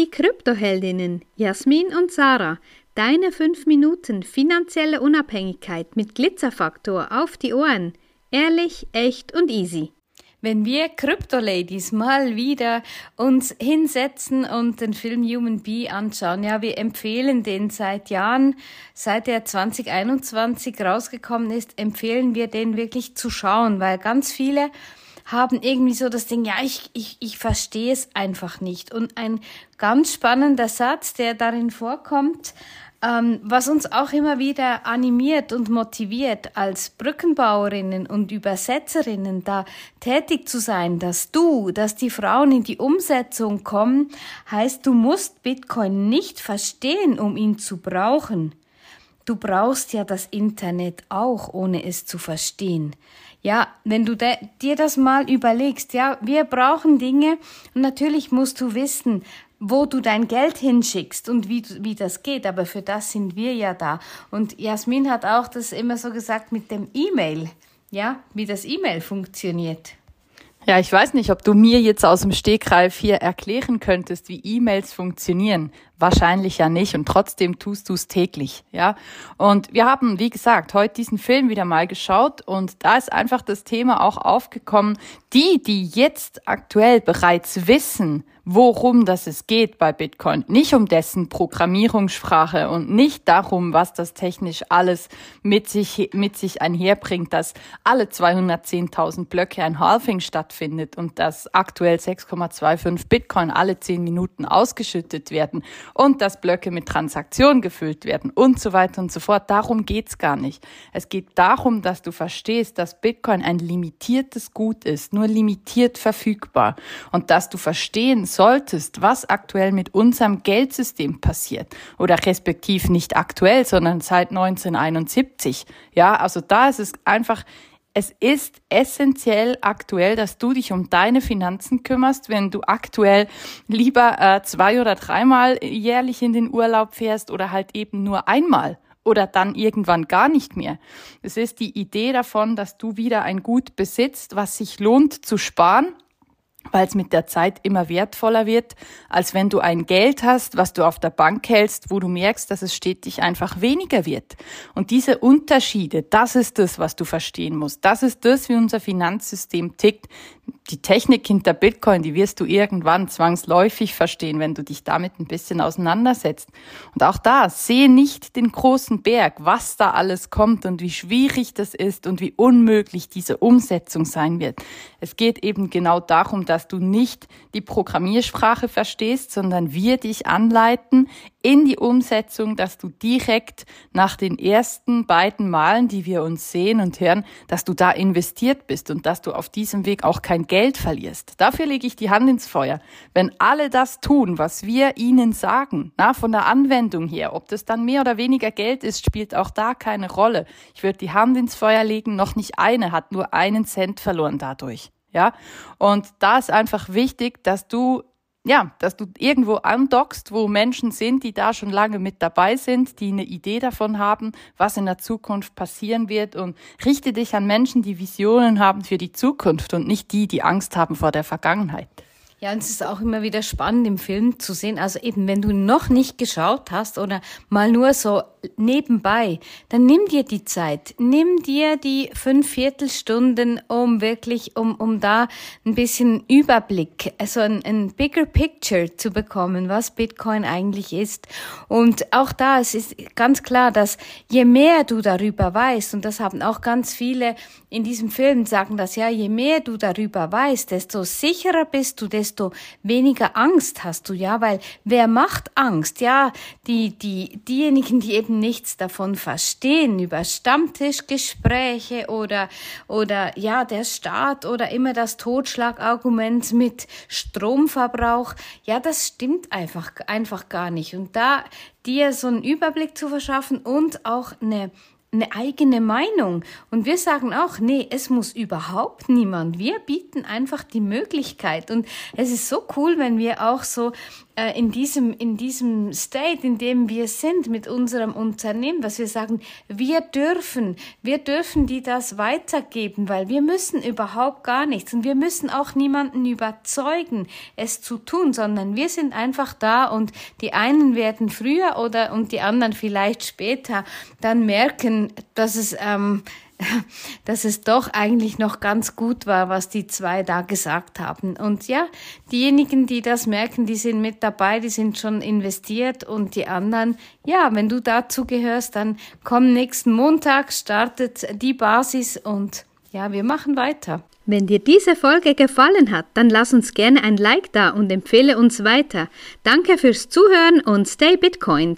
Die Kryptoheldinnen Jasmin und Sarah. Deine 5 Minuten finanzielle Unabhängigkeit mit Glitzerfaktor auf die Ohren. Ehrlich, echt und easy. Wenn wir Crypto-Ladies mal wieder uns hinsetzen und den Film Human Bee anschauen, ja, wir empfehlen den seit Jahren, seit er 2021 rausgekommen ist, empfehlen wir den wirklich zu schauen, weil ganz viele haben irgendwie so das Ding, ja, ich, ich, ich verstehe es einfach nicht. Und ein ganz spannender Satz, der darin vorkommt, ähm, was uns auch immer wieder animiert und motiviert, als Brückenbauerinnen und Übersetzerinnen da tätig zu sein, dass du, dass die Frauen in die Umsetzung kommen, heißt, du musst Bitcoin nicht verstehen, um ihn zu brauchen. Du brauchst ja das Internet auch, ohne es zu verstehen. Ja, wenn du dir das mal überlegst, ja, wir brauchen Dinge und natürlich musst du wissen, wo du dein Geld hinschickst und wie, wie das geht. Aber für das sind wir ja da. Und Jasmin hat auch das immer so gesagt mit dem E-Mail. Ja, wie das E-Mail funktioniert. Ja, ich weiß nicht, ob du mir jetzt aus dem Stegreif hier erklären könntest, wie E-Mails funktionieren. Wahrscheinlich ja nicht und trotzdem tust du es täglich, ja. Und wir haben, wie gesagt, heute diesen Film wieder mal geschaut und da ist einfach das Thema auch aufgekommen. Die, die jetzt aktuell bereits wissen, worum das es geht bei Bitcoin. Nicht um dessen Programmierungssprache und nicht darum, was das technisch alles mit sich, mit sich einherbringt, dass alle 210.000 Blöcke ein Halving stattfindet und dass aktuell 6,25 Bitcoin alle 10 Minuten ausgeschüttet werden und dass Blöcke mit Transaktionen gefüllt werden und so weiter und so fort. Darum geht's gar nicht. Es geht darum, dass du verstehst, dass Bitcoin ein limitiertes Gut ist, nur limitiert verfügbar und dass du verstehen solltest, was aktuell mit unserem Geldsystem passiert oder respektiv nicht aktuell, sondern seit 1971. Ja, also da ist es einfach es ist essentiell aktuell, dass du dich um deine Finanzen kümmerst, wenn du aktuell lieber äh, zwei oder dreimal jährlich in den Urlaub fährst oder halt eben nur einmal oder dann irgendwann gar nicht mehr. Es ist die Idee davon, dass du wieder ein Gut besitzt, was sich lohnt zu sparen weil es mit der Zeit immer wertvoller wird, als wenn du ein Geld hast, was du auf der Bank hältst, wo du merkst, dass es stetig einfach weniger wird. Und diese Unterschiede, das ist das, was du verstehen musst. Das ist das, wie unser Finanzsystem tickt die Technik hinter Bitcoin, die wirst du irgendwann zwangsläufig verstehen, wenn du dich damit ein bisschen auseinandersetzt. Und auch da, sehe nicht den großen Berg, was da alles kommt und wie schwierig das ist und wie unmöglich diese Umsetzung sein wird. Es geht eben genau darum, dass du nicht die Programmiersprache verstehst, sondern wir dich anleiten, in die Umsetzung, dass du direkt nach den ersten beiden Malen, die wir uns sehen und hören, dass du da investiert bist und dass du auf diesem Weg auch kein Geld verlierst. Dafür lege ich die Hand ins Feuer. Wenn alle das tun, was wir ihnen sagen, na, von der Anwendung her, ob das dann mehr oder weniger Geld ist, spielt auch da keine Rolle. Ich würde die Hand ins Feuer legen, noch nicht eine hat nur einen Cent verloren dadurch. Ja, und da ist einfach wichtig, dass du ja, dass du irgendwo andockst, wo Menschen sind, die da schon lange mit dabei sind, die eine Idee davon haben, was in der Zukunft passieren wird und richte dich an Menschen, die Visionen haben für die Zukunft und nicht die, die Angst haben vor der Vergangenheit. Ja, und es ist auch immer wieder spannend im Film zu sehen. Also eben, wenn du noch nicht geschaut hast oder mal nur so nebenbei, dann nimm dir die Zeit. Nimm dir die fünf Viertelstunden, um wirklich, um, um da ein bisschen Überblick, also ein, ein bigger picture zu bekommen, was Bitcoin eigentlich ist. Und auch da, es ist ganz klar, dass je mehr du darüber weißt, und das haben auch ganz viele in diesem Film sagen das, ja, je mehr du darüber weißt, desto sicherer bist du, desto desto weniger Angst hast du, ja, weil wer macht Angst? Ja, die, die, diejenigen, die eben nichts davon verstehen, über Stammtischgespräche oder, oder, ja, der Staat oder immer das Totschlagargument mit Stromverbrauch. Ja, das stimmt einfach, einfach gar nicht. Und da dir so einen Überblick zu verschaffen und auch eine eine eigene Meinung. Und wir sagen auch, nee, es muss überhaupt niemand. Wir bieten einfach die Möglichkeit. Und es ist so cool, wenn wir auch so äh, in diesem, in diesem State, in dem wir sind mit unserem Unternehmen, dass wir sagen, wir dürfen, wir dürfen die das weitergeben, weil wir müssen überhaupt gar nichts und wir müssen auch niemanden überzeugen, es zu tun, sondern wir sind einfach da und die einen werden früher oder und die anderen vielleicht später dann merken, dass es ähm, dass es doch eigentlich noch ganz gut war, was die zwei da gesagt haben. Und ja, diejenigen, die das merken, die sind mit dabei, die sind schon investiert und die anderen, ja, wenn du dazu gehörst, dann komm nächsten Montag, startet die Basis und ja, wir machen weiter. Wenn dir diese Folge gefallen hat, dann lass uns gerne ein Like da und empfehle uns weiter. Danke fürs Zuhören und stay Bitcoin.